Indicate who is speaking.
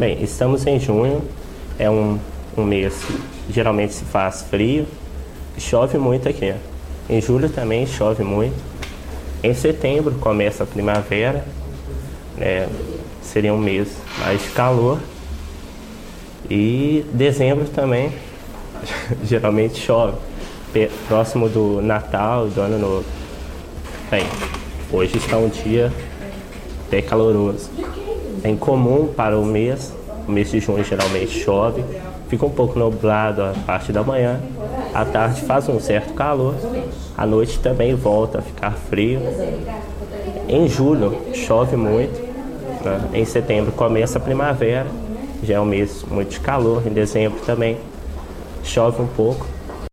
Speaker 1: Bem, estamos em junho, é um, um mês que geralmente se faz frio, chove muito aqui. Em julho também chove muito. Em setembro começa a primavera, né, seria um mês mais de calor. E dezembro também geralmente chove, próximo do Natal e do Ano Novo. Bem, hoje está um dia bem caloroso. É incomum para o mês, o mês de junho geralmente chove, fica um pouco nublado a parte da manhã, à tarde faz um certo calor, à noite também volta a ficar frio. Em julho chove muito, né? em setembro começa a primavera, já é um mês muito de calor, em dezembro também chove um pouco